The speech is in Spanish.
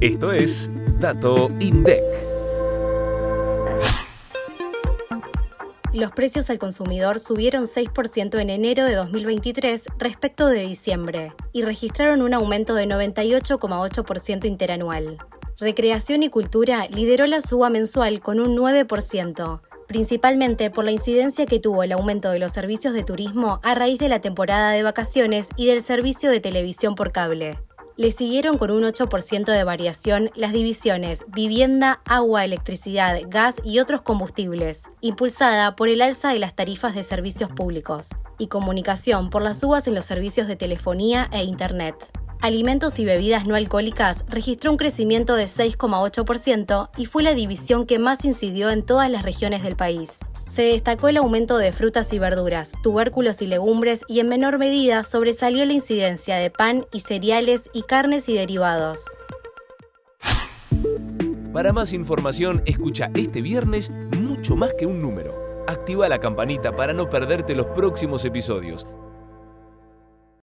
Esto es Dato INDEC. Los precios al consumidor subieron 6% en enero de 2023 respecto de diciembre y registraron un aumento de 98,8% interanual. Recreación y Cultura lideró la suba mensual con un 9%, principalmente por la incidencia que tuvo el aumento de los servicios de turismo a raíz de la temporada de vacaciones y del servicio de televisión por cable. Le siguieron con un 8% de variación las divisiones vivienda, agua, electricidad, gas y otros combustibles, impulsada por el alza de las tarifas de servicios públicos, y comunicación por las subas en los servicios de telefonía e Internet. Alimentos y bebidas no alcohólicas registró un crecimiento de 6,8% y fue la división que más incidió en todas las regiones del país. Se destacó el aumento de frutas y verduras, tubérculos y legumbres y en menor medida sobresalió la incidencia de pan y cereales y carnes y derivados. Para más información, escucha este viernes mucho más que un número. Activa la campanita para no perderte los próximos episodios